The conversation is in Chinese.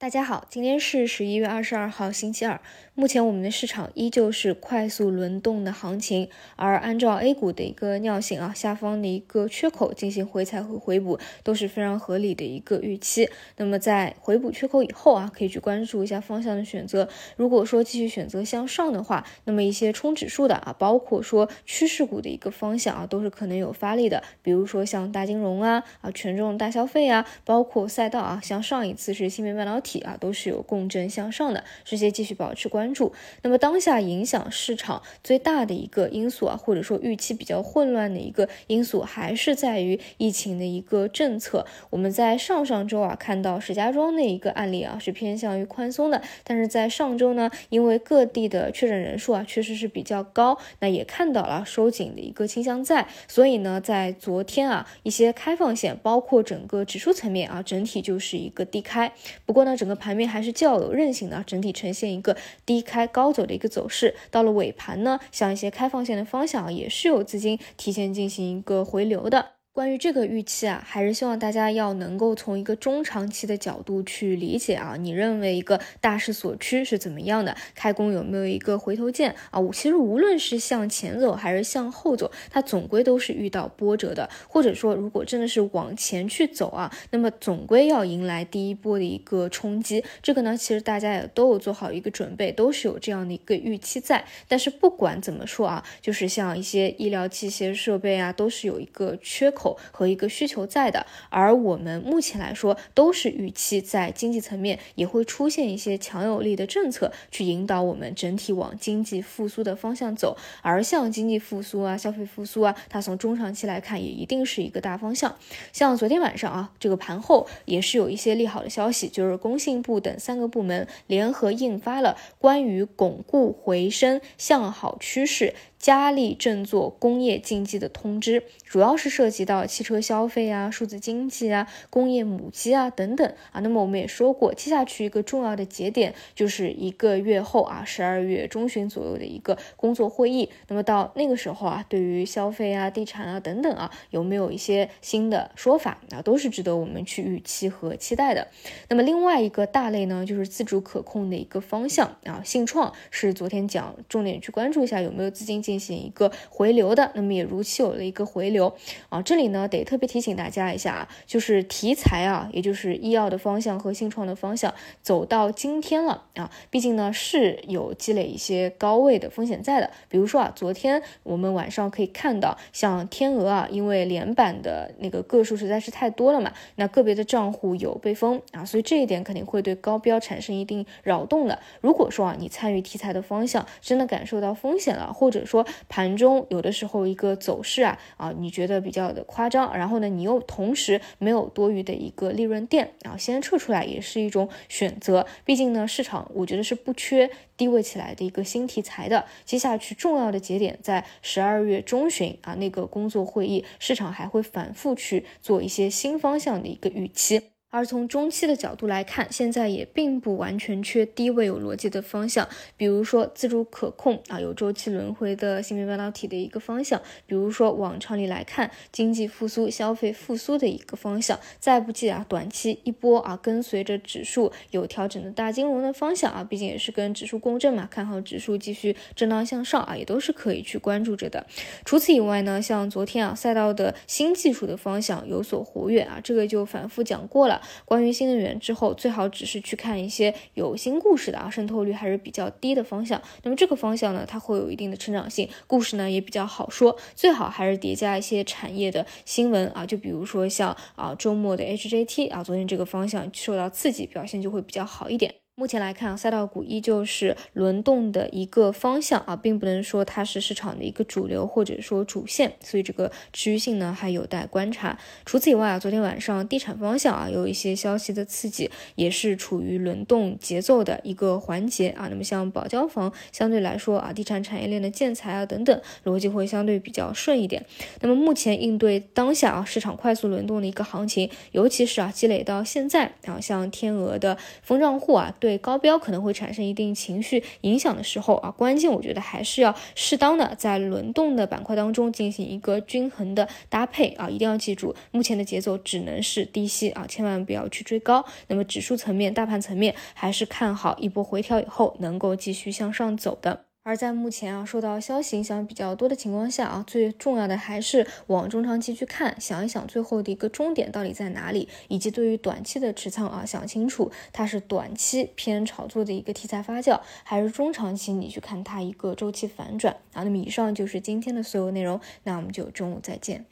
大家好，今天是十一月二十二号，星期二。目前我们的市场依旧是快速轮动的行情，而按照 A 股的一个尿性啊，下方的一个缺口进行回踩和回补都是非常合理的一个预期。那么在回补缺口以后啊，可以去关注一下方向的选择。如果说继续选择向上的话，那么一些冲指数的啊，包括说趋势股的一个方向啊，都是可能有发力的。比如说像大金融啊啊，权重大消费啊，包括赛道啊，像上一次是芯片半导体。体啊都是有共振向上的，这些继续保持关注。那么当下影响市场最大的一个因素啊，或者说预期比较混乱的一个因素，还是在于疫情的一个政策。我们在上上周啊看到石家庄那一个案例啊是偏向于宽松的，但是在上周呢，因为各地的确诊人数啊确实是比较高，那也看到了收紧的一个倾向在，所以呢，在昨天啊一些开放线，包括整个指数层面啊，整体就是一个低开。不过呢。整个盘面还是较有韧性的，整体呈现一个低开高走的一个走势。到了尾盘呢，像一些开放线的方向也是有资金提前进行一个回流的。关于这个预期啊，还是希望大家要能够从一个中长期的角度去理解啊。你认为一个大势所趋是怎么样的？开工有没有一个回头箭啊？其实无论是向前走还是向后走，它总归都是遇到波折的。或者说，如果真的是往前去走啊，那么总归要迎来第一波的一个冲击。这个呢，其实大家也都有做好一个准备，都是有这样的一个预期在。但是不管怎么说啊，就是像一些医疗器械设备啊，都是有一个缺口。和一个需求在的，而我们目前来说都是预期在经济层面也会出现一些强有力的政策去引导我们整体往经济复苏的方向走。而像经济复苏啊、消费复苏啊，它从中长期来看也一定是一个大方向。像昨天晚上啊，这个盘后也是有一些利好的消息，就是工信部等三个部门联合印发了关于巩固回升向好趋势。加力振作工业经济的通知，主要是涉及到汽车消费啊、数字经济啊、工业母机啊等等啊。那么我们也说过，接下去一个重要的节点就是一个月后啊，十二月中旬左右的一个工作会议。那么到那个时候啊，对于消费啊、地产啊等等啊，有没有一些新的说法啊，都是值得我们去预期和期待的。那么另外一个大类呢，就是自主可控的一个方向啊，信创是昨天讲重点去关注一下有没有资金。进行一个回流的，那么也如期有了一个回流啊。这里呢得特别提醒大家一下啊，就是题材啊，也就是医药的方向和新创的方向走到今天了啊。毕竟呢是有积累一些高位的风险在的。比如说啊，昨天我们晚上可以看到，像天鹅啊，因为连板的那个个数实在是太多了嘛，那个别的账户有被封啊，所以这一点肯定会对高标产生一定扰动的。如果说啊你参与题材的方向真的感受到风险了，或者说盘中有的时候一个走势啊啊，你觉得比较的夸张，然后呢，你又同时没有多余的一个利润垫啊，先撤出来也是一种选择。毕竟呢，市场我觉得是不缺低位起来的一个新题材的。接下去重要的节点在十二月中旬啊，那个工作会议，市场还会反复去做一些新方向的一个预期。而从中期的角度来看，现在也并不完全缺低位有逻辑的方向，比如说自主可控啊，有周期轮回的芯片半导体的一个方向，比如说往常里来看，经济复苏、消费复苏的一个方向，再不济啊，短期一波啊，跟随着指数有调整的大金融的方向啊，毕竟也是跟指数共振嘛，看好指数继续震荡向上啊，也都是可以去关注着的。除此以外呢，像昨天啊，赛道的新技术的方向有所活跃啊，这个就反复讲过了。关于新能源之后，最好只是去看一些有新故事的啊，渗透率还是比较低的方向。那么这个方向呢，它会有一定的成长性，故事呢也比较好说。最好还是叠加一些产业的新闻啊，就比如说像啊周末的 HJT 啊，昨天这个方向受到刺激，表现就会比较好一点。目前来看，赛道股依旧是轮动的一个方向啊，并不能说它是市场的一个主流或者说主线，所以这个持续性呢还有待观察。除此以外啊，昨天晚上地产方向啊有一些消息的刺激，也是处于轮动节奏的一个环节啊。那么像保交房相对来说啊，地产产业链的建材啊等等，逻辑会相对比较顺一点。那么目前应对当下啊市场快速轮动的一个行情，尤其是啊积累到现在啊，像天鹅的封账户啊对。对高标可能会产生一定情绪影响的时候啊，关键我觉得还是要适当的在轮动的板块当中进行一个均衡的搭配啊，一定要记住，目前的节奏只能是低吸啊，千万不要去追高。那么指数层面、大盘层面还是看好一波回调以后能够继续向上走的。而在目前啊受到消息影响比较多的情况下啊，最重要的还是往中长期去看，想一想最后的一个终点到底在哪里，以及对于短期的持仓啊，想清楚它是短期偏炒作的一个题材发酵，还是中长期你去看它一个周期反转啊。那么以上就是今天的所有内容，那我们就中午再见。